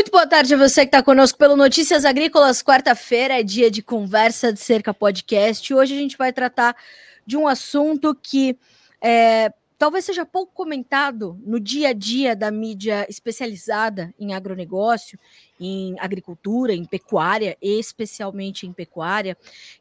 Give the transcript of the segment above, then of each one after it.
Muito boa tarde a você que está conosco pelo Notícias Agrícolas. Quarta-feira é dia de conversa de cerca podcast. Hoje a gente vai tratar de um assunto que é, talvez seja pouco comentado no dia a dia da mídia especializada em agronegócio, em agricultura, em pecuária, especialmente em pecuária,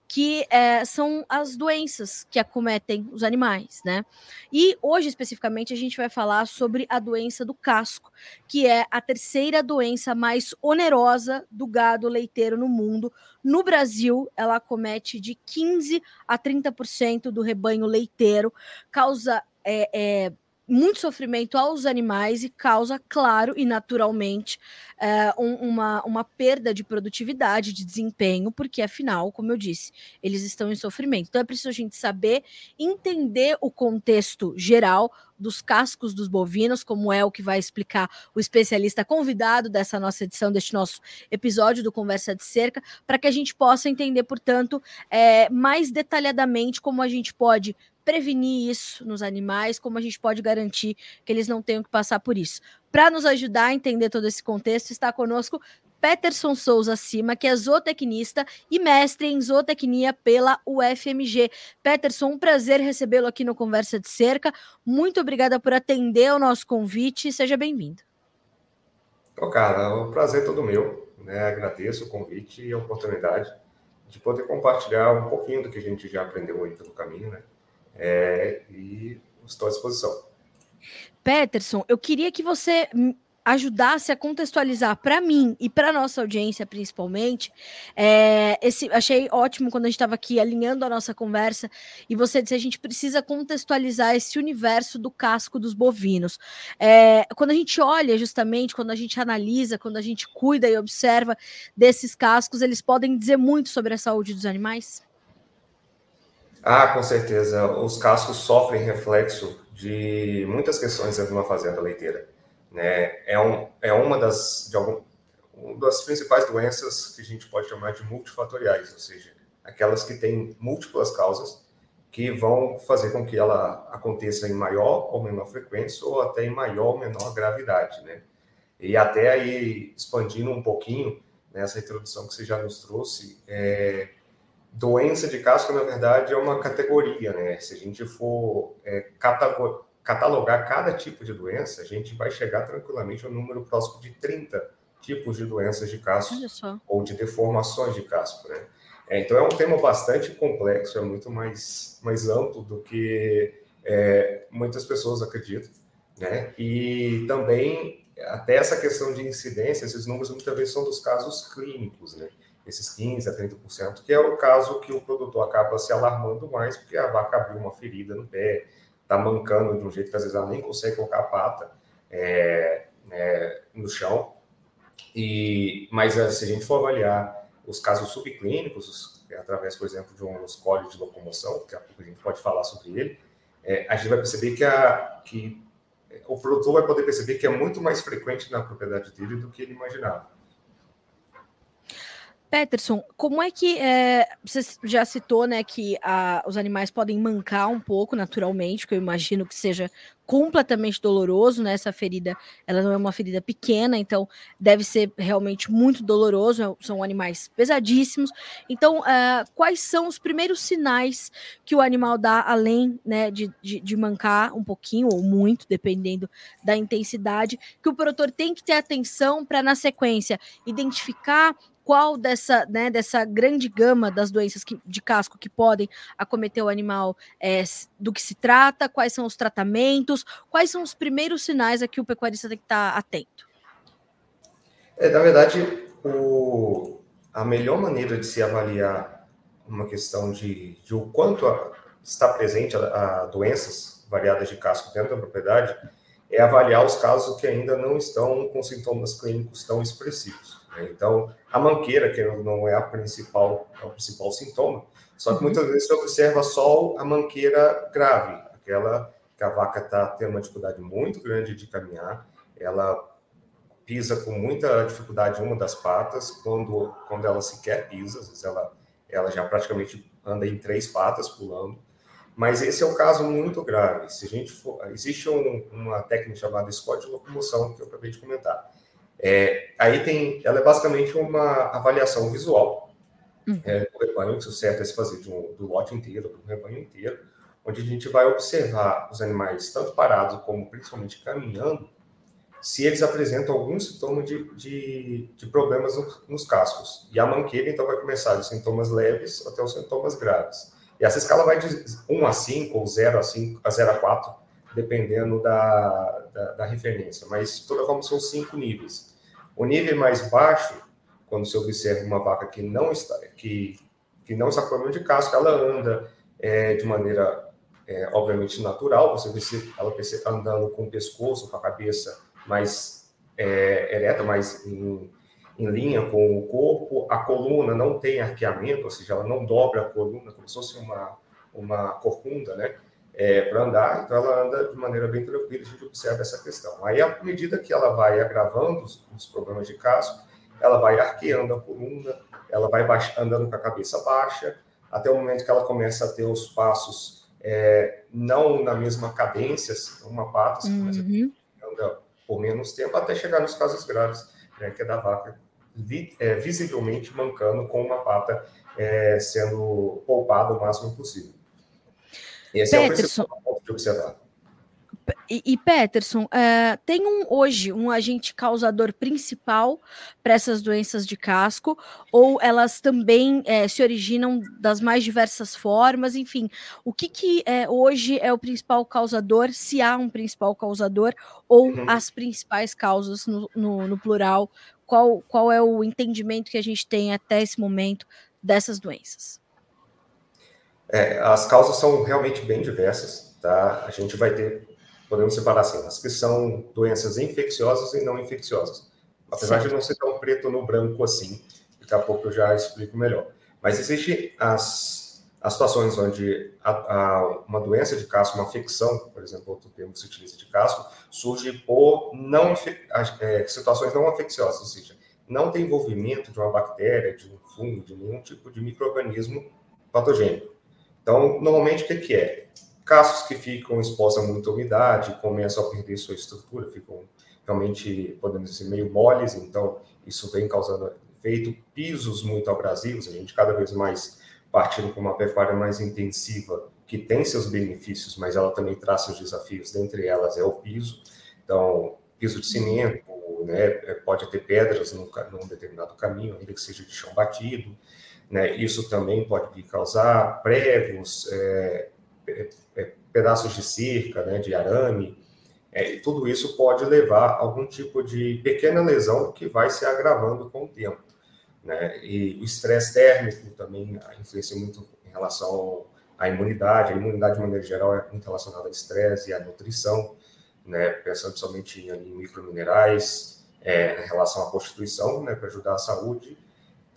que é, são as doenças que acometem os animais, né? E hoje, especificamente, a gente vai falar sobre a doença do casco, que é a terceira doença mais onerosa do gado leiteiro no mundo. No Brasil, ela acomete de 15 a 30% do rebanho leiteiro, causa é, é, muito sofrimento aos animais e causa, claro e naturalmente, é, um, uma, uma perda de produtividade, de desempenho, porque afinal, como eu disse, eles estão em sofrimento. Então é preciso a gente saber entender o contexto geral dos cascos dos bovinos, como é o que vai explicar o especialista convidado dessa nossa edição, deste nosso episódio do Conversa de Cerca, para que a gente possa entender, portanto, é, mais detalhadamente como a gente pode prevenir isso nos animais, como a gente pode garantir que eles não tenham que passar por isso. Para nos ajudar a entender todo esse contexto, está conosco Peterson Souza Cima, que é zootecnista e mestre em zootecnia pela UFMG. Peterson, um prazer recebê-lo aqui no Conversa de Cerca. Muito obrigada por atender o nosso convite. Seja bem-vindo. Ô, cara, o prazer é todo meu. Né? Agradeço o convite e a oportunidade de poder compartilhar um pouquinho do que a gente já aprendeu aí pelo caminho, né? É, e estou à disposição. Peterson, eu queria que você ajudasse a contextualizar para mim e para nossa audiência principalmente. É, esse achei ótimo quando a gente estava aqui alinhando a nossa conversa e você disse a gente precisa contextualizar esse universo do casco dos bovinos. É, quando a gente olha justamente, quando a gente analisa, quando a gente cuida e observa desses cascos, eles podem dizer muito sobre a saúde dos animais. Ah, com certeza. Os cascos sofrem reflexo de muitas questões dentro de uma fazenda leiteira. Né? É, um, é uma das, de algum, uma das principais doenças que a gente pode chamar de multifatoriais, ou seja, aquelas que têm múltiplas causas que vão fazer com que ela aconteça em maior ou menor frequência ou até em maior ou menor gravidade, né? E até aí, expandindo um pouquinho nessa introdução que você já nos trouxe, é, doença de casco, na verdade, é uma categoria, né? Se a gente for é, catalogar cada tipo de doença, a gente vai chegar tranquilamente a um número próximo de 30 tipos de doenças de casco ou de deformações de casco, né? É, então é um tema bastante complexo, é muito mais, mais amplo do que é, muitas pessoas acreditam, né? E também até essa questão de incidência, esses números muitas vezes são dos casos clínicos, né? Esses 15% a 30%, que é o caso que o produtor acaba se alarmando mais, porque a vaca abriu uma ferida no pé, está mancando de um jeito que às vezes ela nem consegue colocar a pata é, é, no chão. E, mas eh, se a gente for avaliar os casos subclínicos, através, por exemplo, de um escolho de locomoção, daqui a a gente pode falar sobre ele, é, a gente vai perceber que, a, que o produtor vai poder perceber que é muito mais frequente na propriedade dele do que ele imaginava. Peterson, como é que é, você já citou, né, que a, os animais podem mancar um pouco naturalmente, que eu imagino que seja completamente doloroso, né? Essa ferida, ela não é uma ferida pequena, então deve ser realmente muito doloroso. É, são animais pesadíssimos. Então, uh, quais são os primeiros sinais que o animal dá, além né, de, de, de mancar um pouquinho ou muito, dependendo da intensidade, que o produtor tem que ter atenção para na sequência identificar qual dessa, né, dessa grande gama das doenças que, de casco que podem acometer o animal é, do que se trata, quais são os tratamentos, quais são os primeiros sinais a que o pecuarista tem que estar atento? É, na verdade, o, a melhor maneira de se avaliar uma questão de, de o quanto a, está presente a, a doenças variadas de casco dentro da propriedade é avaliar os casos que ainda não estão com sintomas clínicos tão expressivos. Né? Então, a manqueira, que não é a principal, é o principal sintoma, só que uhum. muitas vezes você observa só a manqueira grave, aquela que a vaca está tendo uma dificuldade muito grande de caminhar, ela pisa com muita dificuldade uma das patas, quando, quando ela sequer pisa, às vezes ela, ela já praticamente anda em três patas pulando, mas esse é um caso muito grave. Se a gente for, existe um, uma técnica chamada escote de locomoção que eu acabei de comentar É, aí tem, ela é basicamente uma avaliação visual uhum. é, do rebanho, que o certo é se fazer um, do lote inteiro, do rebanho inteiro, onde a gente vai observar os animais tanto parados como principalmente caminhando, se eles apresentam algum sintoma de, de, de problemas nos, nos cascos. E a manqueira, então, vai começar de sintomas leves até os sintomas graves. E essa escala vai de 1 a 5 ou 0 a, 5, a 0 a 4, dependendo da, da, da referência. Mas, de toda forma, são cinco níveis. O nível mais baixo, quando se observa uma vaca que não está, que, que não está com problema de casco, ela anda é, de maneira, é, obviamente, natural. Você vê ela andando com o pescoço, com a cabeça mais é, ereta, mais em, em linha com o corpo. A coluna não tem arqueamento, ou seja, ela não dobra a coluna como se fosse uma, uma corcunda, né? É, para andar, então ela anda de maneira bem tranquila, a gente observa essa questão. Aí, à medida que ela vai agravando os, os problemas de casco, ela vai arqueando a coluna, ela vai andando com a cabeça baixa, até o momento que ela começa a ter os passos é, não na mesma cadência, uma pata, você uhum. começa a anda por menos tempo, até chegar nos casos graves, né, que é da vaca vi, é, visivelmente mancando com uma pata é, sendo poupada o máximo possível. Esse Peterson, é o ponto de observar. E, e Peterson, uh, tem um, hoje um agente causador principal para essas doenças de casco, ou elas também é, se originam das mais diversas formas? Enfim, o que, que é, hoje é o principal causador, se há um principal causador, ou uhum. as principais causas no, no, no plural? Qual, qual é o entendimento que a gente tem até esse momento dessas doenças? É, as causas são realmente bem diversas, tá? A gente vai ter podemos separar assim, as que são doenças infecciosas e não infecciosas. Apesar Sim. de não ser tão preto no branco assim, daqui a pouco eu já explico melhor. Mas existe as, as situações onde a, a, uma doença de casco, uma infecção, por exemplo, outro termo que se utiliza de casco, surge por não, é, situações não infecciosas, ou seja, não tem envolvimento de uma bactéria, de um fungo, de nenhum tipo de microorganismo patogênico. Então, normalmente, o que, que é? Cascos que ficam expostos a muita umidade, começam a perder sua estrutura, ficam realmente, podemos dizer, meio moles, então isso vem causando efeito. Pisos muito abrasivos, a gente cada vez mais partindo com uma pecuária mais intensiva, que tem seus benefícios, mas ela também traz seus desafios, dentre elas é o piso. Então, piso de cimento, né, pode ter pedras num, num determinado caminho, ainda que seja de chão batido. Né, isso também pode causar pregos, é, é, pedaços de cerca, né, de arame, é, tudo isso pode levar a algum tipo de pequena lesão que vai se agravando com o tempo. Né? E o estresse térmico também influencia muito em relação à imunidade. A imunidade, de maneira geral, é muito relacionada ao estresse e à nutrição, né? pensando somente em microminerais, é, em relação à constituição, né? para ajudar a saúde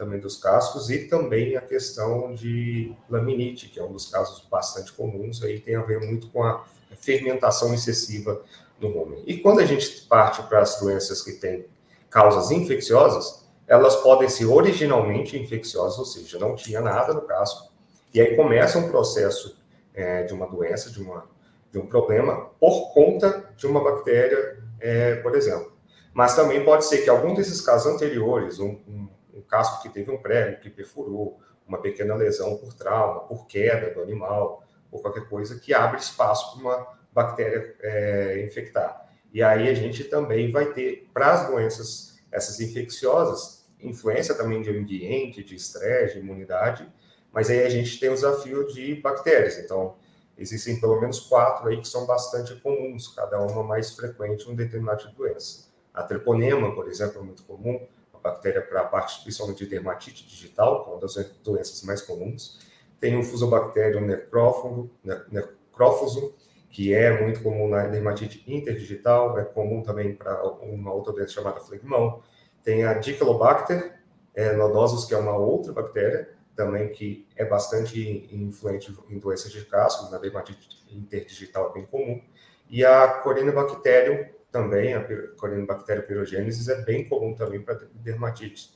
também dos cascos e também a questão de laminite, que é um dos casos bastante comuns, aí tem a ver muito com a fermentação excessiva no homem. E quando a gente parte para as doenças que têm causas infecciosas, elas podem ser originalmente infecciosas, ou seja, não tinha nada no casco, e aí começa um processo é, de uma doença, de, uma, de um problema, por conta de uma bactéria, é, por exemplo. Mas também pode ser que algum desses casos anteriores, um, um um casco que teve um prego que perfurou, uma pequena lesão por trauma, por queda do animal, ou qualquer coisa que abre espaço para uma bactéria é, infectar. E aí a gente também vai ter, para as doenças, essas infecciosas, influência também de ambiente, de estresse, de imunidade, mas aí a gente tem o desafio de bactérias. Então, existem pelo menos quatro aí que são bastante comuns, cada uma mais frequente em um determinado tipo de doença. A treponema, por exemplo, é muito comum, bactéria para a parte principalmente de dermatite digital, que é uma das doenças mais comuns. Tem o Fusobacterium necrófago, necrófuso, que é muito comum na dermatite interdigital, é comum também para uma outra doença chamada flegmão. Tem a Diclobacter é, nodosus, que é uma outra bactéria, também que é bastante influente em doenças de casco, na dermatite interdigital é bem comum. E a Corynebacterium também, a Corynebacterium pyrogênesis é bem comum também para dermatite.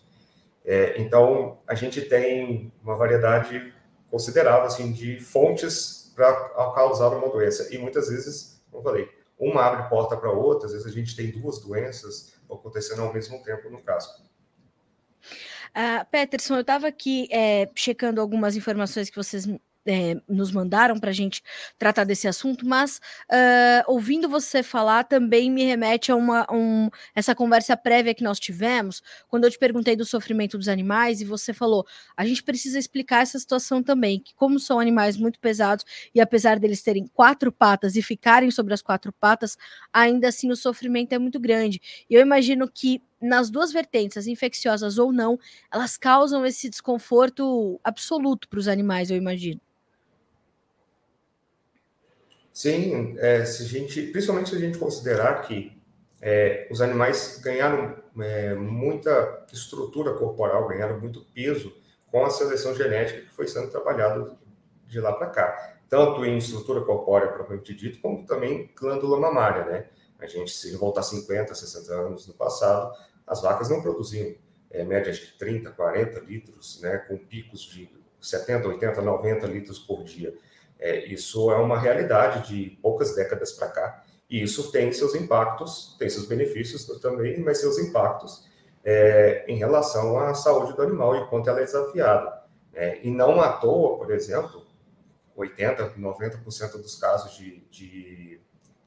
É, então, a gente tem uma variedade considerável assim, de fontes para causar uma doença. E muitas vezes, como eu falei, uma abre porta para outra, às vezes a gente tem duas doenças acontecendo ao mesmo tempo no casco. Uh, Peterson, eu estava aqui é, checando algumas informações que vocês é, nos mandaram para a gente tratar desse assunto, mas uh, ouvindo você falar também me remete a uma um, essa conversa prévia que nós tivemos, quando eu te perguntei do sofrimento dos animais, e você falou: a gente precisa explicar essa situação também, que como são animais muito pesados, e apesar deles terem quatro patas e ficarem sobre as quatro patas, ainda assim o sofrimento é muito grande. E eu imagino que nas duas vertentes, as infecciosas ou não, elas causam esse desconforto absoluto para os animais, eu imagino. Sim, é, se a gente, principalmente se a gente considerar que é, os animais ganharam é, muita estrutura corporal, ganharam muito peso com a seleção genética que foi sendo trabalhada de lá para cá, tanto em estrutura corpórea propriamente dito, como também glândula mamária, né? A gente, se voltar 50, 60 anos no passado, as vacas não produziam é, médias de 30, 40 litros, né, com picos de 70, 80, 90 litros por dia. É, isso é uma realidade de poucas décadas para cá, e isso tem seus impactos, tem seus benefícios também, mas seus impactos é, em relação à saúde do animal e quanto ela é desafiada. É, e não à toa, por exemplo, 80%, 90% dos casos de, de,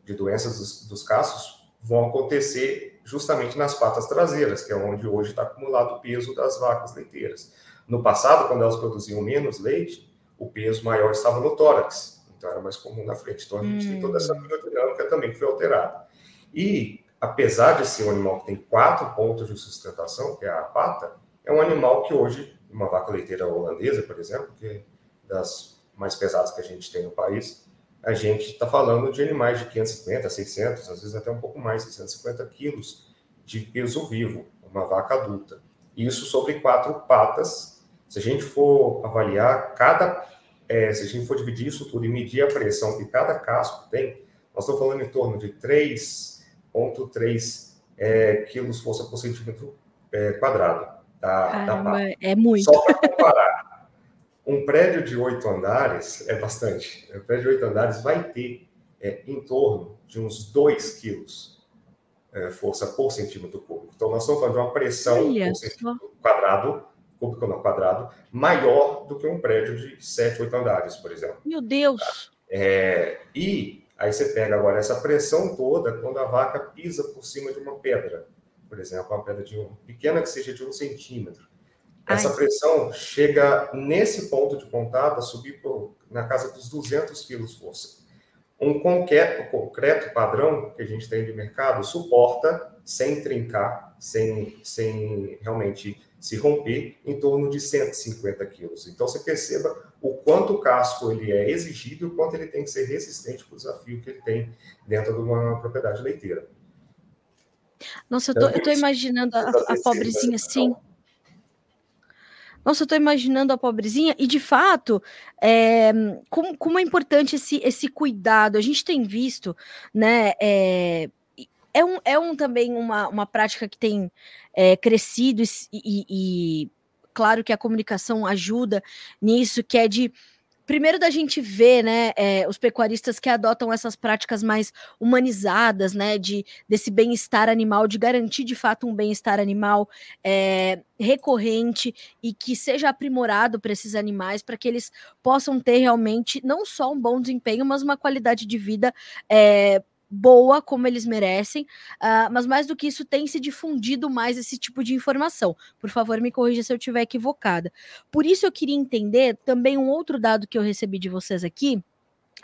de doenças dos, dos casos vão acontecer justamente nas patas traseiras, que é onde hoje está acumulado o peso das vacas leiteiras. No passado, quando elas produziam menos leite, o peso maior estava no tórax, então era mais comum na frente. Então a gente hum. tem toda essa biodinâmica hum. também que foi alterada. E, apesar de ser um animal que tem quatro pontos de sustentação, que é a pata, é um animal que hoje, uma vaca leiteira holandesa, por exemplo, que é das mais pesadas que a gente tem no país, a gente está falando de animais de 550, 600, às vezes até um pouco mais, 650 quilos de peso vivo, uma vaca adulta. Isso sobre quatro patas se a gente for avaliar cada, é, se a gente for dividir isso tudo e medir a pressão que cada casco tem, nós estamos falando em torno de 3,3 é, quilos força por centímetro é, quadrado. Da, Caramba, da é muito. Só para comparar, um prédio de oito andares é bastante. Um prédio de oito andares vai ter é, em torno de uns 2 quilos é, força por centímetro cúbico. Então, nós estamos falando de uma pressão Olha por centímetro quadrado cúbico no quadrado maior do que um prédio de 7, 8 andares, por exemplo. Meu Deus! É, e aí você pega agora essa pressão toda quando a vaca pisa por cima de uma pedra, por exemplo, uma pedra de um, pequena que seja de um centímetro. Essa Ai. pressão chega nesse ponto de contato a subir por, na casa dos 200 quilos força. Um concreto, concreto padrão que a gente tem de mercado suporta, sem trincar, sem, sem realmente se romper em torno de 150 quilos. Então, você perceba o quanto o casco ele é exigido e o quanto ele tem que ser resistente para o desafio que ele tem dentro de uma propriedade leiteira. Nossa, eu tô, eu tô imaginando a, a pobrezinha assim. Nossa, eu tô imaginando a pobrezinha, e de fato, é, como, como é importante esse, esse cuidado. A gente tem visto, né? É, é um, é um também uma, uma prática que tem é, crescido e, e, e, claro que a comunicação ajuda nisso, que é de primeiro da gente ver, né, é, os pecuaristas que adotam essas práticas mais humanizadas, né, de desse bem-estar animal, de garantir de fato um bem-estar animal é, recorrente e que seja aprimorado para esses animais, para que eles possam ter realmente não só um bom desempenho, mas uma qualidade de vida é, boa como eles merecem, uh, mas mais do que isso, tem se difundido mais esse tipo de informação. Por favor, me corrija se eu estiver equivocada. Por isso, eu queria entender também um outro dado que eu recebi de vocês aqui,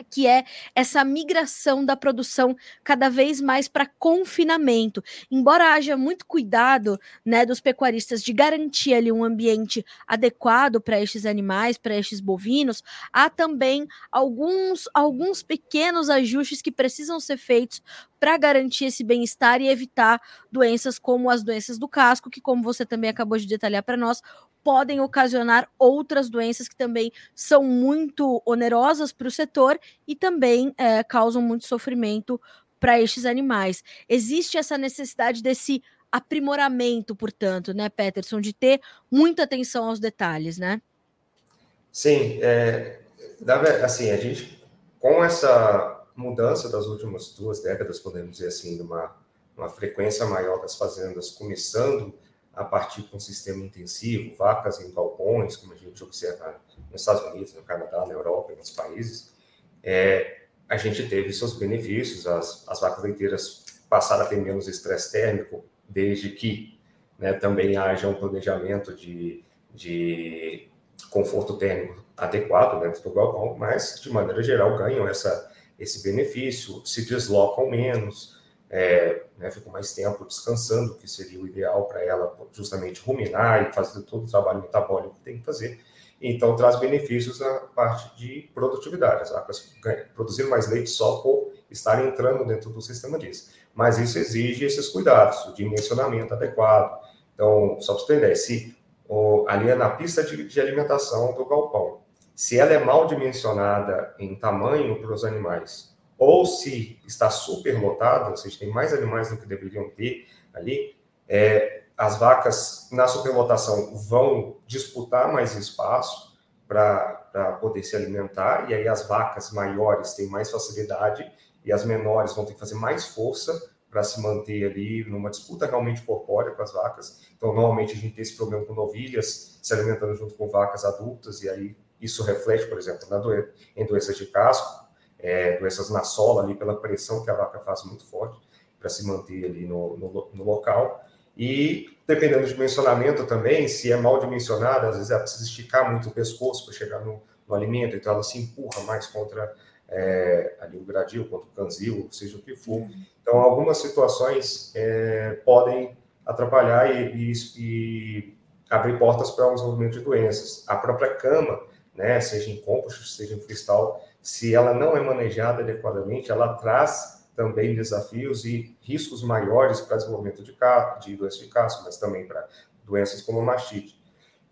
que é essa migração da produção cada vez mais para confinamento. Embora haja muito cuidado, né, dos pecuaristas de garantir ali um ambiente adequado para estes animais, para estes bovinos, há também alguns alguns pequenos ajustes que precisam ser feitos para garantir esse bem-estar e evitar doenças como as doenças do casco, que como você também acabou de detalhar para nós, podem ocasionar outras doenças que também são muito onerosas para o setor e também é, causam muito sofrimento para estes animais. Existe essa necessidade desse aprimoramento, portanto, né, Peterson, de ter muita atenção aos detalhes, né? Sim, é, assim, a gente com essa mudança das últimas duas décadas, podemos dizer assim, uma, uma frequência maior das fazendas começando a partir de um sistema intensivo, vacas em galpões, como a gente observa nos Estados Unidos, no Canadá, na Europa, em outros países, é, a gente teve seus benefícios, as, as vacas leiteiras passaram a ter menos estresse térmico, desde que né, também haja um planejamento de, de conforto térmico adequado dentro do galpão, mas, de maneira geral, ganham essa, esse benefício, se deslocam menos, é, né, ficam mais tempo descansando, que seria o ideal para ela justamente ruminar e fazer todo o trabalho metabólico que tem que fazer. Então, traz benefícios na parte de produtividade. As vacas produzir mais leite só por estarem entrando dentro do sistema disso. Mas isso exige esses cuidados, o dimensionamento adequado. Então, só para você entender, se ali é na pista de, de alimentação do galpão, se ela é mal dimensionada em tamanho para os animais, ou se está super lotada, ou seja, tem mais animais do que deveriam ter ali, é, as vacas na superlotação vão disputar mais espaço para poder se alimentar, e aí as vacas maiores têm mais facilidade e as menores vão ter que fazer mais força para se manter ali numa disputa realmente corpórea com as vacas. Então, normalmente a gente tem esse problema com novilhas se alimentando junto com vacas adultas, e aí isso reflete, por exemplo, na em doenças de casco, é, doenças na sola, ali pela pressão que a vaca faz muito forte para se manter ali no, no, no, local. E dependendo do dimensionamento também, se é mal dimensionada, às vezes ela precisa esticar muito o pescoço para chegar no, no, alimento, então ela se empurra mais contra é, ali o gradil, contra o canzil, seja o que for. Então, algumas situações é, podem atrapalhar e, e, e abrir portas para o desenvolvimento de doenças. A própria cama né, seja em compost, seja em cristal, se ela não é manejada adequadamente, ela traz também desafios e riscos maiores para desenvolvimento de, de doenças de casco, mas também para doenças como mastite.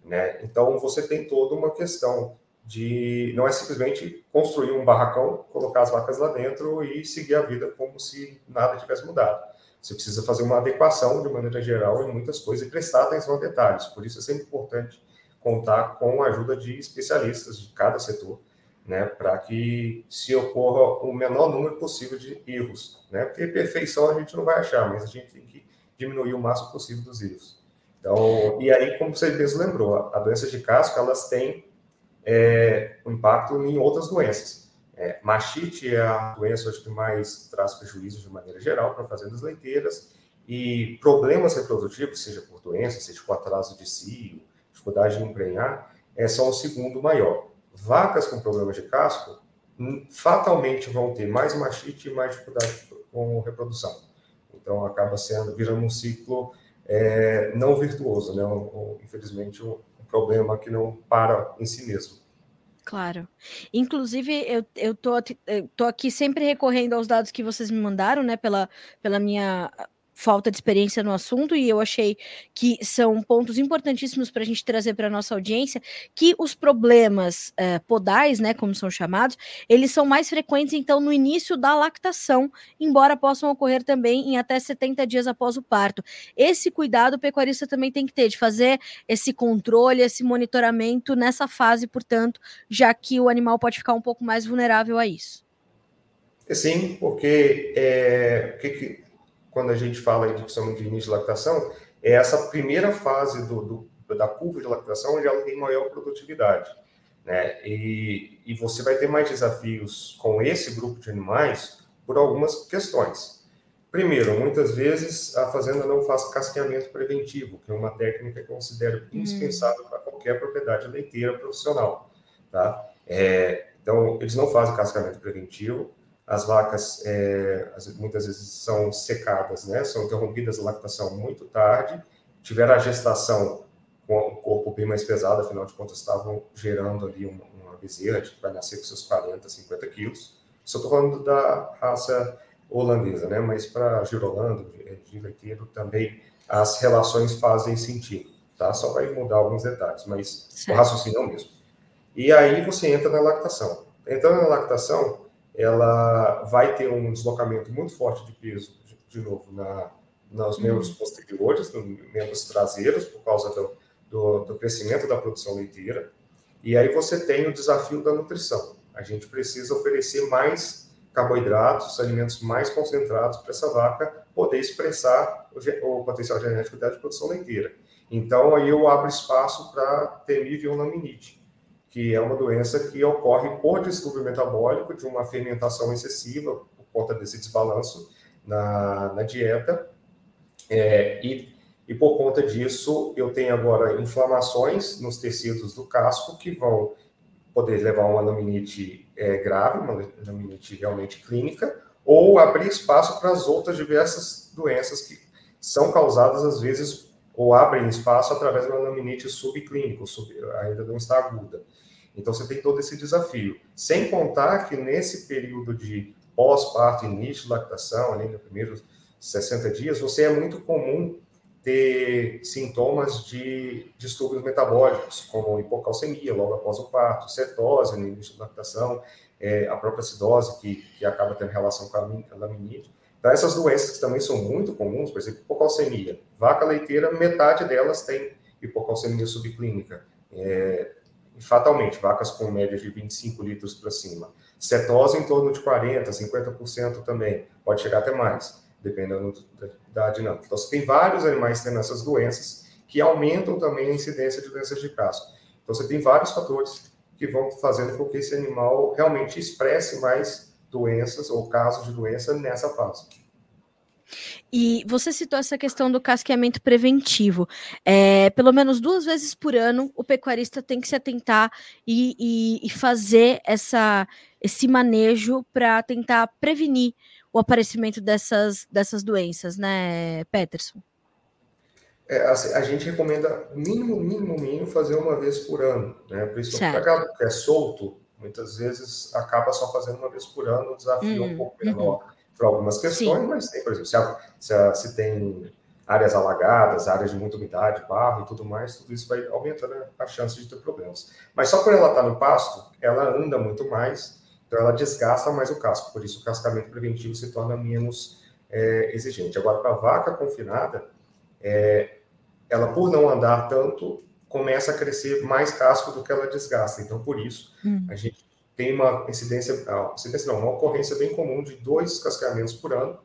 Né? Então, você tem toda uma questão de não é simplesmente construir um barracão, colocar as vacas lá dentro e seguir a vida como se nada tivesse mudado. Você precisa fazer uma adequação de maneira geral em muitas coisas e prestar atenção a detalhes. Por isso é sempre importante contar com a ajuda de especialistas de cada setor, né, para que se ocorra o menor número possível de erros, né? Porque perfeição a gente não vai achar, mas a gente tem que diminuir o máximo possível dos erros. Então, e aí, como você mesmo lembrou, a, doença de casco, elas têm é, um impacto em outras doenças. É, machite é a doença acho que mais traz prejuízo de maneira geral para fazendas leiteiras e problemas reprodutivos, seja por doença, seja por atraso de cio, dificuldade de emprenhar, é só o segundo maior. Vacas com problemas de casco hum, fatalmente vão ter mais machite e mais dificuldade com reprodução. Então acaba sendo virando um ciclo é, não virtuoso, né? Um, um, infelizmente um, um, problema que não para em si mesmo. Claro. Inclusive, eu, eu, tô, eu tô aqui sempre recorrendo aos dados que vocês me mandaram, né, pela, pela minha falta de experiência no assunto e eu achei que são pontos importantíssimos para a gente trazer para nossa audiência que os problemas é, podais, né, como são chamados, eles são mais frequentes então no início da lactação, embora possam ocorrer também em até 70 dias após o parto. Esse cuidado o pecuarista também tem que ter de fazer esse controle, esse monitoramento nessa fase, portanto, já que o animal pode ficar um pouco mais vulnerável a isso. Sim, porque é, que, quando a gente fala de somos de início de lactação, é essa primeira fase do, do, da curva de lactação onde ela tem maior produtividade. Né? E, e você vai ter mais desafios com esse grupo de animais por algumas questões. Primeiro, muitas vezes a fazenda não faz casqueamento preventivo, que é uma técnica que eu considero hum. indispensável para qualquer propriedade leiteira profissional. Tá? É, então, eles não fazem casqueamento preventivo, as vacas é, muitas vezes são secadas, né? São interrompidas a lactação muito tarde, tiveram a gestação com o corpo bem mais pesado, afinal de contas estavam gerando ali uma, uma bezerra que vai nascer com seus 40, 50 quilos. Só estou falando da raça holandesa, né? Mas para girolando, de leiteiro, também as relações fazem sentido, tá? Só vai mudar alguns detalhes, mas certo. o raciocínio é o mesmo. E aí você entra na lactação. Entrando na lactação, ela vai ter um deslocamento muito forte de peso, de, de novo, na, nos membros uhum. posteriores, nos membros traseiros, por causa do, do, do, crescimento da produção leiteira. E aí você tem o desafio da nutrição. A gente precisa oferecer mais carboidratos, alimentos mais concentrados para essa vaca poder expressar o, o potencial genético dela de produção leiteira. Então, aí eu abro espaço para temível laminite, que é uma doença que ocorre por distúrbio metabólico de uma fermentação excessiva por conta desse desbalanço na, na dieta. É, e, e por conta disso, eu tenho agora inflamações nos tecidos do casco que vão poder levar a uma laminite é, grave, uma laminite realmente clínica, ou abrir espaço para as outras diversas doenças que são causadas, às vezes, ou abrem espaço através uma laminite subclínica, sub, ainda não está aguda. Então, você tem todo esse desafio. Sem contar que nesse período de pós-parto, início de lactação, ali nos primeiros 60 dias, você é muito comum ter sintomas de distúrbios metabólicos, como hipocalcemia logo após o parto, cetose no início da lactação, é, a própria acidose, que, que acaba tendo relação com a laminite. Então, essas doenças que também são muito comuns, por exemplo, hipocalcemia. Vaca leiteira, metade delas tem hipocalcemia subclínica. É, fatalmente, vacas com média de 25 litros para cima. Cetose em torno de 40%, 50% também, pode chegar até mais dependendo da dinâmica. Então, você tem vários animais tendo essas doenças que aumentam também a incidência de doenças de casco. Então, você tem vários fatores que vão fazendo com que esse animal realmente expresse mais doenças ou casos de doença nessa fase. E você citou essa questão do casqueamento preventivo. É, pelo menos duas vezes por ano, o pecuarista tem que se atentar e, e, e fazer essa, esse manejo para tentar prevenir o aparecimento dessas, dessas doenças, né, Peterson? É, assim, a gente recomenda mínimo, mínimo, mínimo fazer uma vez por ano, né? Principalmente para gado que é solto, muitas vezes acaba só fazendo uma vez por ano, o desafio hum, é um uhum, pouco menor uhum. para algumas questões, Sim. mas tem, por exemplo, se, a, se, a, se, tem áreas alagadas, áreas de muita umidade, barro e tudo mais, tudo isso vai aumentando a chance de ter problemas. Mas só por ela estar no pasto, ela anda muito mais, então, ela desgasta mais o casco, por isso o cascamento preventivo se torna menos é, exigente. Agora, para a vaca confinada, é, ela, por não andar tanto, começa a crescer mais casco do que ela desgasta. Então, por isso, hum. a gente tem uma incidência, ah, incidência não, uma ocorrência bem comum de dois cascamentos por ano.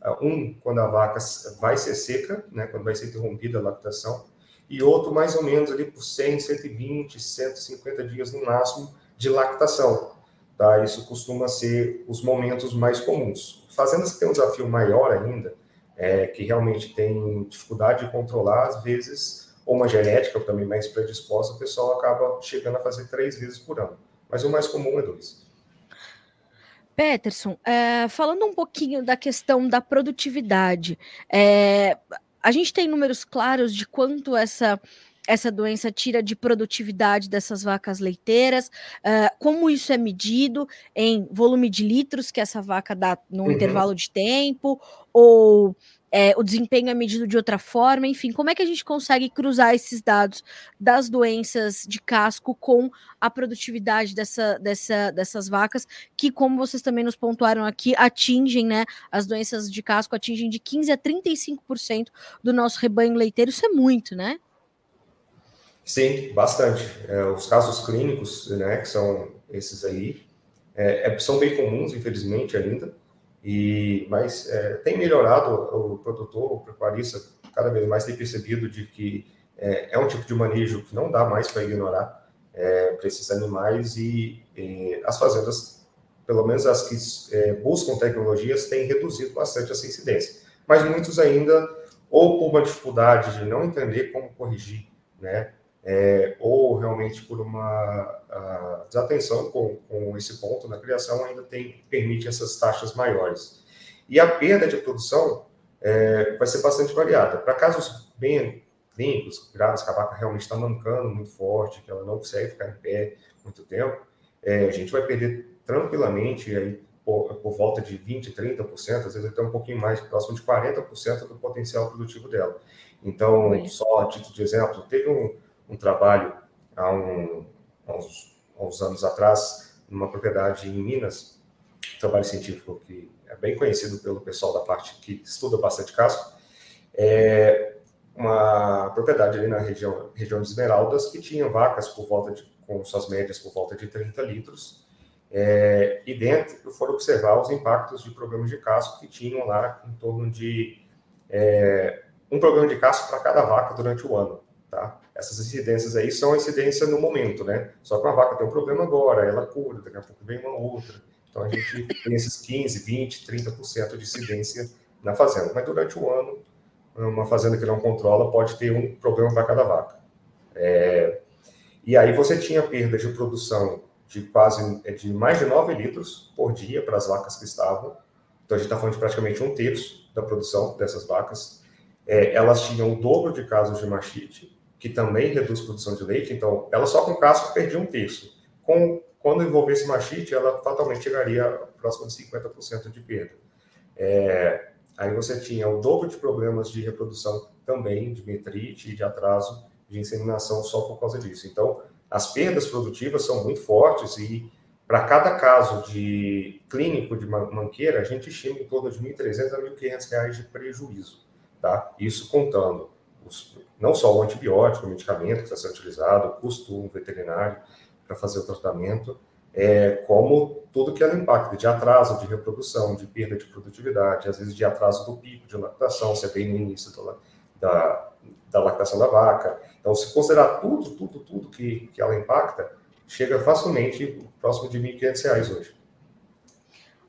Ah, um, quando a vaca vai ser seca, né, quando vai ser interrompida a lactação, e outro mais ou menos ali por 100, 120, 150 dias no máximo de lactação. Tá? Isso costuma ser os momentos mais comuns. Fazendas que tem um desafio maior ainda, é, que realmente tem dificuldade de controlar, às vezes, ou uma genética também mais predisposta, o pessoal acaba chegando a fazer três vezes por ano. Mas o mais comum é dois. Peterson, é, falando um pouquinho da questão da produtividade, é, a gente tem números claros de quanto essa essa doença tira de produtividade dessas vacas leiteiras, uh, como isso é medido em volume de litros que essa vaca dá num uhum. intervalo de tempo, ou é, o desempenho é medido de outra forma, enfim, como é que a gente consegue cruzar esses dados das doenças de casco com a produtividade dessa, dessa, dessas vacas, que, como vocês também nos pontuaram aqui, atingem, né? As doenças de casco atingem de 15 a 35% do nosso rebanho leiteiro, isso é muito, né? Sim, bastante. É, os casos clínicos, né, que são esses aí, é, é são bem comuns, infelizmente, ainda, e, mas é, tem melhorado o produtor, o pecuarista, cada vez mais tem percebido de que é, é um tipo de manejo que não dá mais para ignorar é, para esses animais e, e, as fazendas, pelo menos as que é, buscam tecnologias, têm reduzido bastante essa incidência. Mas muitos ainda, ou por uma dificuldade de não entender como corrigir, né, é, ou realmente por uma desatenção com, com, esse ponto na criação, ainda tem, permite essas taxas maiores. E a perda de produção é, vai ser bastante variada. Para casos bem clínicos, graves, que a vaca realmente está mancando muito forte, que ela não consegue ficar em pé muito tempo, é, a gente vai perder tranquilamente aí, por, por, volta de 20%, 30%, às vezes até um pouquinho mais, próximo de 40% do potencial produtivo dela. Então, só a título de exemplo, teve um, um trabalho há, um, uns, uns, anos atrás, numa propriedade em Minas, um trabalho científico que é bem conhecido pelo pessoal da parte que estuda bastante casco, é uma propriedade ali na região, região de Esmeraldas que tinha vacas por volta de, com suas médias por volta de 30 litros, É, e dentro foram observar os impactos de problemas de casco que tinham lá em torno de é, um problema de casco para cada vaca durante o ano. Tá? Essas incidências aí são incidência no momento, né? Só que uma vaca tem um problema agora, ela cura, daqui a pouco vem uma outra. Então a gente tem esses 15, 20, 30% de incidência na fazenda. Mas durante o ano, uma fazenda que não controla pode ter um problema para cada vaca. É, e aí você tinha perda de produção de quase é, de mais de 9 litros por dia para as vacas que estavam. Então a gente está falando de praticamente um terço da produção dessas vacas. É, elas tinham o dobro de casos de machite, que também reduz a produção de leite. Então, ela só com casco perdia um terço. Com, quando envolvesse machite, ela fatalmente chegaria próximo de 50% de perda. É, aí você tinha o dobro de problemas de reprodução também, de metrite e de atraso de inseminação só por causa disso. Então, as perdas produtivas são muito fortes e para cada caso de clínico de manqueira, a gente estima em torno de R$ 1.300 a R$ 1.500 de prejuízo, tá? Isso contando os, não só o antibiótico, o medicamento que está sendo utilizado, o custo veterinário para fazer o tratamento, é, como tudo que ela impacta, de atraso de reprodução, de perda de produtividade, às vezes de atraso do pico de lactação, se é bem no início da, da lactação da vaca. Então, se considerar tudo, tudo, tudo que, que ela impacta, chega facilmente próximo de R$ 1.500 hoje.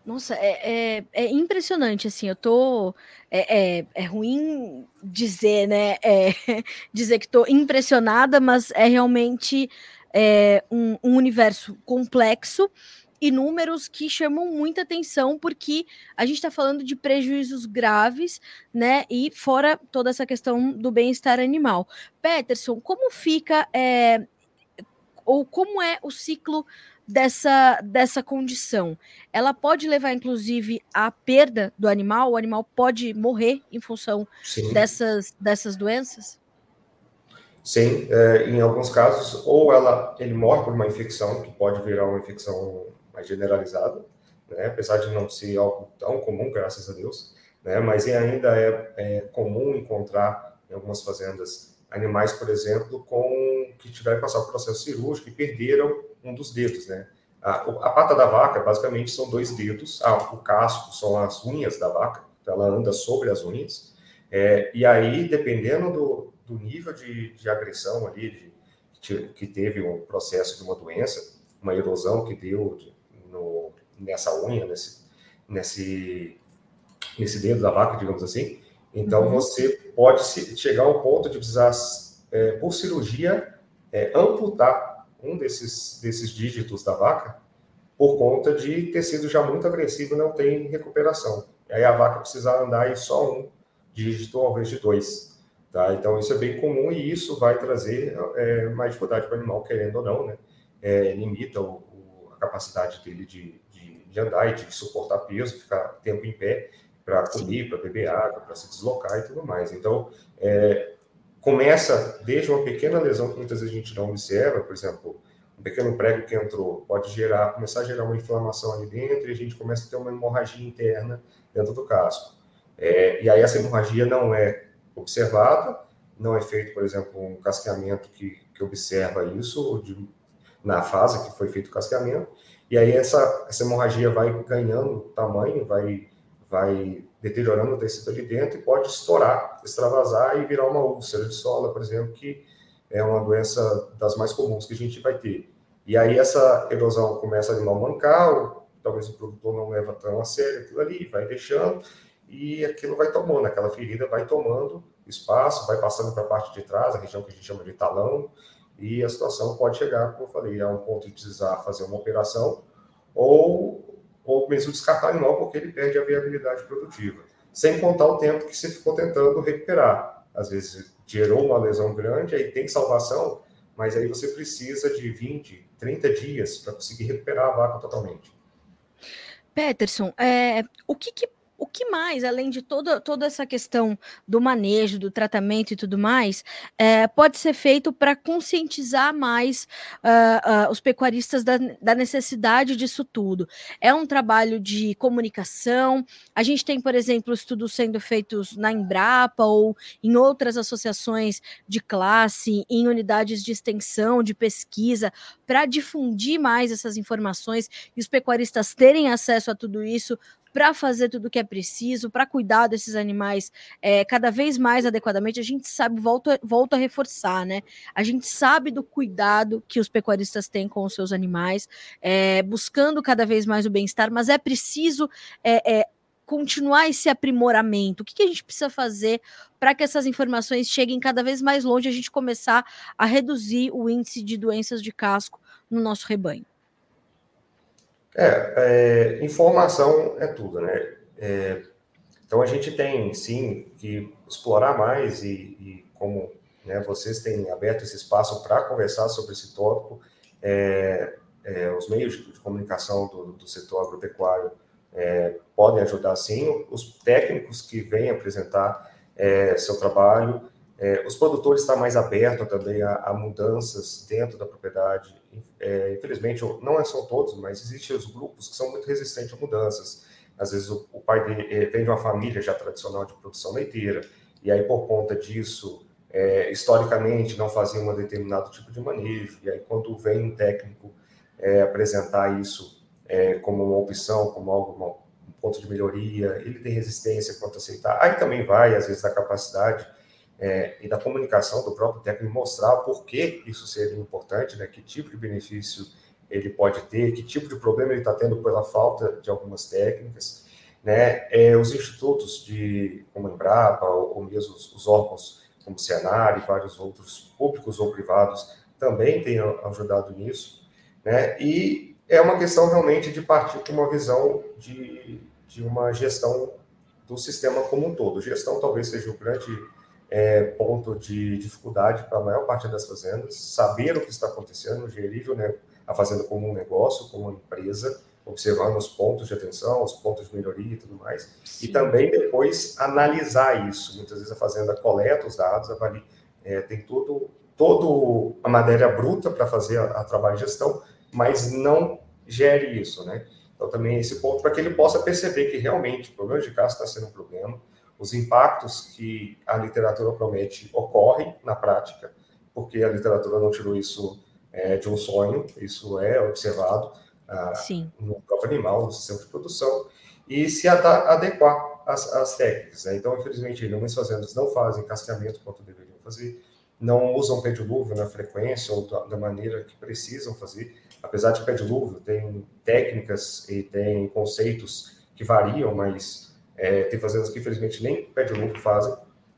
Nossa, é, é, é, impressionante, assim, eu tô... É, é, é ruim dizer, né, é, dizer que tô impressionada, mas é realmente é, um, um universo complexo e números que chamam muita atenção, porque a gente está falando de prejuízos graves, né? E fora toda essa questão do bem-estar animal. Peterson, como fica, é, ou como é o ciclo dessa, dessa condição? Ela pode levar, inclusive, à perda do animal? O animal pode morrer em função dessas, dessas doenças? Sim, é, em alguns casos, ou ela, ele morre por uma infecção, que pode virar uma infecção mais generalizada, né? apesar de não ser algo tão comum, graças a Deus, né? mas ainda é, é comum encontrar em algumas fazendas animais, por exemplo, com que tiveram que passar o processo cirúrgico e perderam um dos dedos, né? A, a, pata da vaca, basicamente, são dois dedos. Ah, o casco são as unhas da vaca, então ela anda sobre as unhas. É, e aí, dependendo do, do nível de, de agressão ali, de, que teve um processo de uma doença, uma erosão que deu de, no, nessa unha, nesse, nesse, nesse dedo da vaca, digamos assim. Então, uhum. você pode chegar ao ponto de precisar, é, por cirurgia, é, amputar um desses, desses dígitos da vaca por conta de ter sido já muito agressivo não tem recuperação. E aí a vaca precisa andar em só um dígito ao invés de dois. Tá? Então, isso é bem comum e isso vai trazer é, mais dificuldade para o animal, querendo ou não, né? É, limita o, a capacidade dele de, de, de, andar e de suportar peso, ficar tempo em pé para comer, para beber água, para se deslocar e tudo mais. Então, é, começa desde uma pequena lesão que muitas vezes a gente não observa, por exemplo, um pequeno prego que entrou pode gerar, começar a gerar uma inflamação ali dentro e a gente começa a ter uma hemorragia interna dentro do casco. É, e aí essa hemorragia não é observada, não é feito, por exemplo, um casqueamento que, que observa isso, de, na fase que foi feito o casqueamento, e aí essa, essa hemorragia vai ganhando tamanho, vai, vai deteriorando o tecido ali dentro e pode estourar, extravasar e virar uma úlcera de sola, por exemplo, que é uma doença das mais comuns que a gente vai ter. E aí essa erosão começa a animal mancar, talvez o produtor não leva tão a sério aquilo ali, vai deixando, e aquilo vai tomando, aquela ferida vai tomando espaço, vai passando para a parte de trás, a região que a gente chama de talão, e a situação pode chegar, como eu falei, a um ponto de precisar fazer uma operação ou, ou mesmo descartar o animal porque ele perde a viabilidade produtiva. Sem contar o tempo que você ficou tentando recuperar. Às vezes gerou uma lesão grande, aí tem salvação, mas aí você precisa de 20, 30 dias para conseguir recuperar a vaca totalmente. Peterson, é, o que, que o que mais, além de toda, toda essa questão do manejo, do tratamento e tudo mais, é, pode ser feito para conscientizar mais uh, uh, os pecuaristas da, da, necessidade disso tudo? É um trabalho de comunicação. A gente tem, por exemplo, estudos sendo feitos na Embrapa ou em outras associações de classe, em unidades de extensão, de pesquisa, para difundir mais essas informações e os pecuaristas terem acesso a tudo isso para fazer tudo o que é preciso, para cuidar desses animais é, cada vez mais adequadamente. A gente sabe, volto, volto a reforçar, né? A gente sabe do cuidado que os pecuaristas têm com os seus animais, é, buscando cada vez mais o bem-estar, mas é preciso é, é continuar esse aprimoramento? O que, que a gente precisa fazer para que essas informações cheguem cada vez mais longe, a gente começar a reduzir o índice de doenças de casco no nosso rebanho? É, é, informação é tudo, né? É, então a gente tem sim que explorar mais e, e como né, vocês têm aberto esse espaço para conversar sobre esse tópico, é, é, os meios de comunicação do, do setor agropecuário é, podem ajudar sim, os técnicos que vêm apresentar seu trabalho, os produtores estão mais abertos também a, a mudanças dentro da propriedade é, infelizmente, não é são todos, mas existem os grupos que são muito resistentes a mudanças. Às vezes o, o pai é, vem de uma família já tradicional de produção leiteira, e aí por conta disso, é, historicamente não fazia um determinado tipo de manejo, e aí quando vem um técnico é, apresentar isso é, como uma opção, como algo, um ponto de melhoria, ele tem resistência quanto a aceitar. Aí também vai, às vezes, da capacidade é, e da comunicação do próprio técnico mostrar por que isso seria importante, né, que tipo de benefício ele pode ter, que tipo de problema ele está tendo pela falta de algumas técnicas. Né? É, os institutos de, como a Embrapa, ou, ou mesmo os, os, órgãos como o Senar e vários outros, públicos ou privados, também têm ajudado nisso. Né? E é uma questão realmente de partir para uma visão de, de uma gestão do sistema como um todo. Gestão talvez seja o grande é, ponto de dificuldade para a maior parte das fazendas, saber o que está acontecendo, gerir a fazenda como um negócio, como uma empresa, observando os pontos de atenção, os pontos de melhoria e tudo mais, Sim. e também depois analisar isso. Muitas vezes a fazenda coleta os dados, avalia, é, tem todo, todo a matéria bruta para fazer a, a trabalho de gestão, mas não gere isso, né? Então também esse ponto para que ele possa perceber que realmente o problema de caso está sendo um problema, os impactos que a literatura promete ocorrem na prática, porque a literatura não tirou isso é, de um sonho, isso é observado ah, no próprio animal, no sistema de produção, e se adequar às, às técnicas. Né? Então, infelizmente, algumas fazendas não fazem cascamento quanto deveriam fazer, não usam pé dilúvio na frequência ou da, da maneira que precisam fazer, apesar de pé dilúvio tem técnicas e tem conceitos que variam, mas é, tem fazendas que, infelizmente, nem pé de lucro fazem.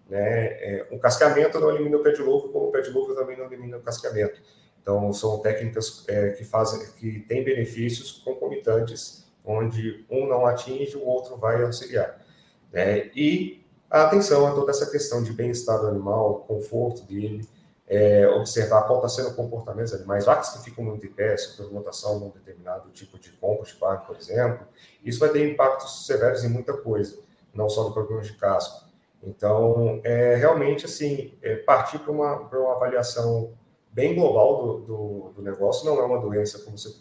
Né? É, o cascamento não elimina o pé de lucro, como o pé de lucro também não elimina o cascamento. Então, são técnicas é, que fazem, que têm benefícios concomitantes, onde um não atinge, o outro vai auxiliar. Né? E a atenção a toda essa questão de bem-estar do animal, conforto dele, é, observar qual está sendo o comportamento dos animais, vacas que ficam muito em pé, mutação num determinado tipo de compost park, por exemplo, isso vai ter impactos severos em muita coisa, não só no problema de casco. Então, é realmente assim, é partir para uma, uma avaliação bem global do, do, do, negócio, não é uma doença, como você,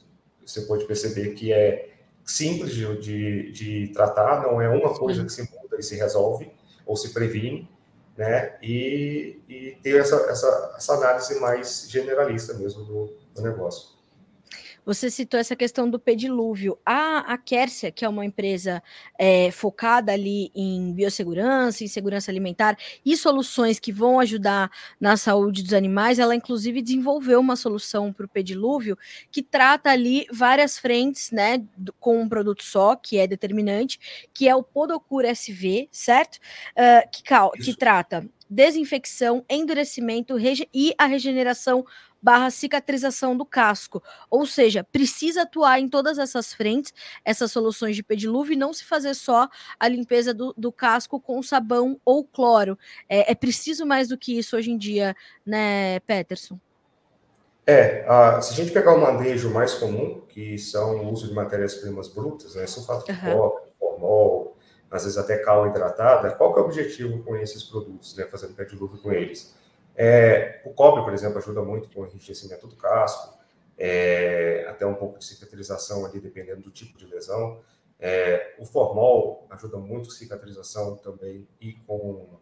você pode perceber, que é simples de, de, de tratar, não é uma coisa que se muda e se resolve, ou se previne, né? E, e ter essa, essa, essa análise mais generalista mesmo do, do negócio. Você citou essa questão do pedilúvio. A, a Quercia, que é uma empresa é, focada ali em biossegurança, em segurança alimentar e soluções que vão ajudar na saúde dos animais, ela inclusive desenvolveu uma solução para o pedilúvio que trata ali várias frentes, né, com um produto só, que é determinante, que é o Podocura SV, certo? Uh, que, que trata desinfecção, endurecimento e a regeneração barra cicatrização do casco. Ou seja, precisa atuar em todas essas frentes, essas soluções de pedilúvio, e não se fazer só a limpeza do, do casco com sabão ou cloro. É, é, preciso mais do que isso hoje em dia, né, Peterson? É, a, se a gente pegar o manejo mais comum, que são o uso de matérias-primas brutas, né, sulfato de uhum. cobre, formol, às vezes até cal hidratada, qual que é o objetivo com esses produtos, né, fazendo pé de luva com eles? É, o cobre, por exemplo, ajuda muito com o enriquecimento do casco, é, até um pouco de cicatrização ali, dependendo do tipo de lesão. É, o formol ajuda muito com cicatrização também e com,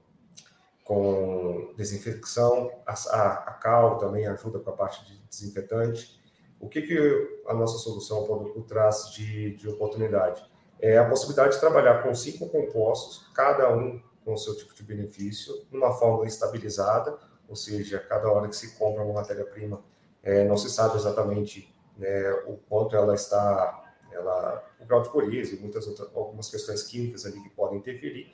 com desinfecção. A, a, a cal também ajuda com a parte de desinfetante. O que, que a nossa solução, o produto, traz de, de oportunidade? É a possibilidade de trabalhar com cinco compostos, cada um com o seu tipo de benefício, numa fórmula estabilizada, ou seja, cada hora que se compra uma matéria-prima, é, não se sabe exatamente né, o quanto ela está, ela, o grau de pureza e muitas outras, algumas questões químicas ali que podem interferir,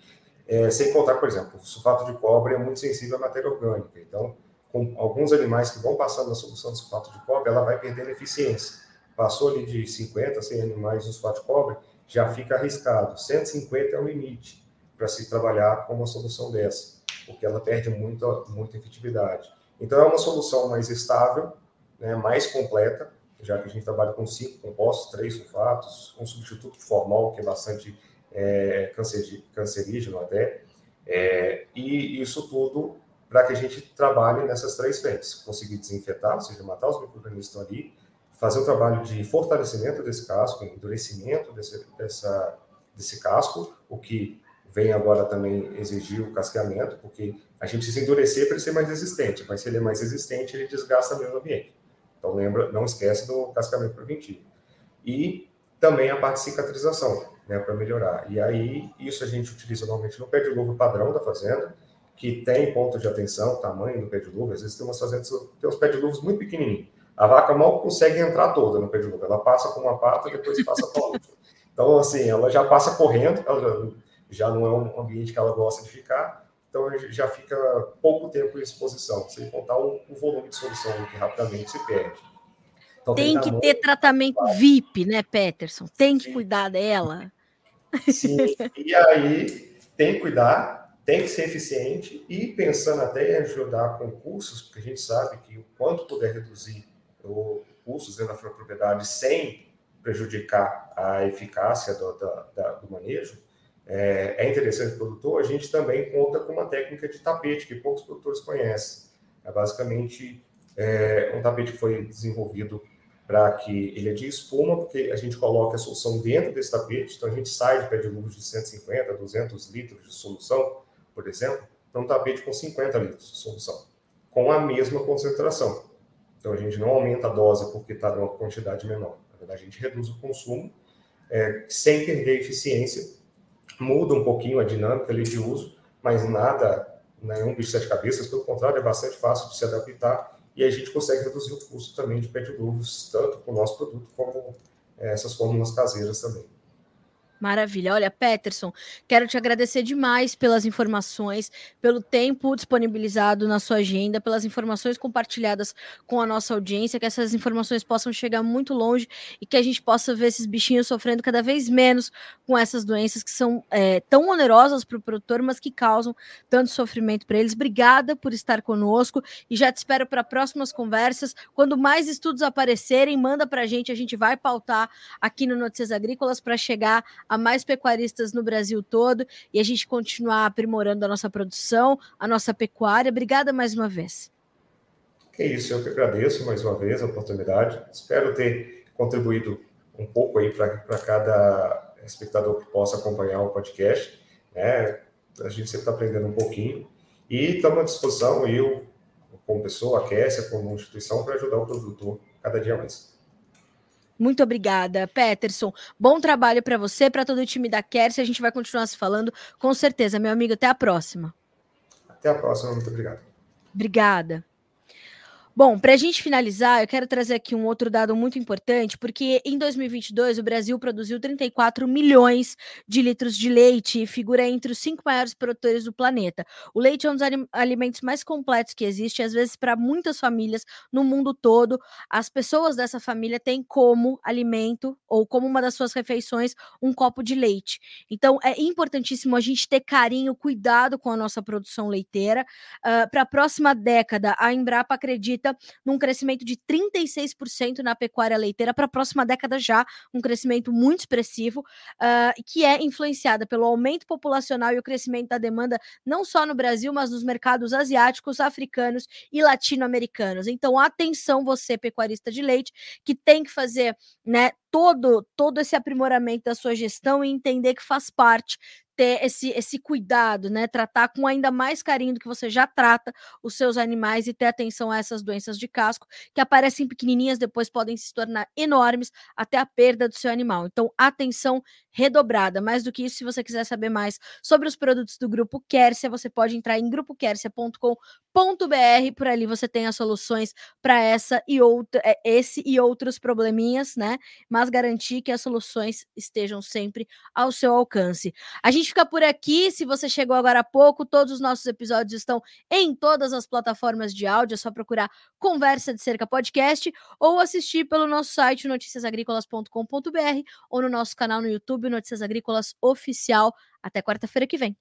é, sem contar, por exemplo, o sulfato de cobre é muito sensível à matéria orgânica, então, com alguns animais que vão passando na solução de sulfato de cobre, ela vai perdendo eficiência. Passou ali de 50, 100 animais no sulfato de cobre, já fica arriscado. 150 é o limite para se trabalhar com uma solução dessa porque ela perde muita, muita efetividade. Então, é uma solução mais estável, né, mais completa, já que a gente trabalha com cinco compostos, três sulfatos, um substituto formal, que é bastante é, cancerígeno até, é, e isso tudo para que a gente trabalhe nessas três frentes, conseguir desinfetar, ou seja, matar os micro-organismos ali, fazer o trabalho de fortalecimento desse casco, endurecimento desse, dessa, desse casco, o que vem agora também exigir o casqueamento, porque a gente precisa endurecer para ele ser mais resistente, mas se ele é mais resistente, ele desgasta menos o ambiente. Então, lembra, não esquece do casqueamento preventivo. E também a parte de cicatrização, né, para melhorar. E aí, isso a gente utiliza normalmente no pé de luva padrão da fazenda, que tem ponto de atenção, tamanho do pé de luva. Às vezes tem umas fazendas que tem uns pés de luvas muito pequenininhos. A vaca mal consegue entrar toda no pé de luva. Ela passa com uma pata e depois passa com a outra. Então, assim, ela já passa correndo, ela já não é um ambiente que ela gosta de ficar, então já fica pouco tempo em exposição, sem contar o, o volume de solução que rapidamente se perde. Então, tem, tem que ter tratamento claro. VIP, né, Peterson? Tem que Sim. cuidar dela. Sim, e aí tem que cuidar, tem que ser eficiente e pensando até em ajudar com cursos, porque a gente sabe que o quanto puder reduzir o custos dentro da propriedade sem prejudicar a eficácia do, da, da, do manejo, é, é interessante para o produtor, a gente também conta com uma técnica de tapete que poucos produtores conhecem. É basicamente é, um tapete que foi desenvolvido para que ele é de espuma, porque a gente coloca a solução dentro desse tapete, então a gente sai de pé de luz de 150, 200 litros de solução, por exemplo, para um tapete com 50 litros de solução, com a mesma concentração. Então a gente não aumenta a dose porque está numa quantidade menor. Na verdade, a gente reduz o consumo é, sem perder a eficiência muda um pouquinho a dinâmica ali de uso, mas nada, nenhum bicho de sete cabeças, pelo contrário, é bastante fácil de se adaptar e a gente consegue reduzir o custo também de luvas, tanto com o nosso produto como é, essas fórmulas caseiras também. Maravilha. Olha, Peterson, quero te agradecer demais pelas informações, pelo tempo disponibilizado na sua agenda, pelas informações compartilhadas com a nossa audiência, que essas informações possam chegar muito longe e que a gente possa ver esses bichinhos sofrendo cada vez menos com essas doenças que são é, tão onerosas para o produtor, mas que causam tanto sofrimento para eles. Obrigada por estar conosco e já te espero para próximas conversas. Quando mais estudos aparecerem, manda para a gente, a gente vai pautar aqui no Notícias Agrícolas para chegar a mais pecuaristas no Brasil todo e a gente continuar aprimorando a nossa produção, a nossa pecuária. Obrigada mais uma vez. Que isso, eu que agradeço mais uma vez a oportunidade. Espero ter contribuído um pouco aí para cada espectador que possa acompanhar o podcast. Né? A gente sempre está aprendendo um pouquinho. E estamos à disposição, eu, como pessoa, a Kessia, como instituição, para ajudar o produtor cada dia mais. Muito obrigada, Peterson. Bom trabalho para você, para todo o time da Kersi. A gente vai continuar se falando, com certeza, meu amigo. Até a próxima. Até a próxima, muito obrigado. Obrigada. Bom, para a gente finalizar, eu quero trazer aqui um outro dado muito importante, porque em 2022 o Brasil produziu 34 milhões de litros de leite e figura entre os cinco maiores produtores do planeta. O leite é um dos alimentos mais completos que existe, às vezes para muitas famílias no mundo todo, as pessoas dessa família têm como alimento ou como uma das suas refeições um copo de leite. Então é importantíssimo a gente ter carinho, cuidado com a nossa produção leiteira. Uh, para a próxima década, a Embrapa acredita acredita num crescimento de 36% na pecuária leiteira para a próxima década já, um crescimento muito expressivo, uh, que é influenciada pelo aumento populacional e o crescimento da demanda não só no Brasil, mas nos mercados asiáticos, africanos e latino-americanos. Então, atenção você pecuarista de leite que tem que fazer, né, todo todo esse aprimoramento da sua gestão e entender que faz parte ter esse, esse cuidado, né? Tratar com ainda mais carinho do que você já trata os seus animais e ter atenção a essas doenças de casco que aparecem pequenininhas, depois podem se tornar enormes até a perda do seu animal. Então, atenção redobrada. Mais do que isso, se você quiser saber mais sobre os produtos do Grupo Quercia, você pode entrar em grupoquercia.com.br. Por ali você tem as soluções para essa e outra, é, esse e outros probleminhas, né? Mas garantir que as soluções estejam sempre ao seu alcance. A gente fica por aqui. Se você chegou agora há pouco, todos os nossos episódios estão em todas as plataformas de áudio. É só procurar Conversa de Cerca Podcast ou assistir pelo nosso site noticiasagricolas.com.br ou no nosso canal no YouTube Notícias Agrícolas Oficial. Até quarta-feira que vem.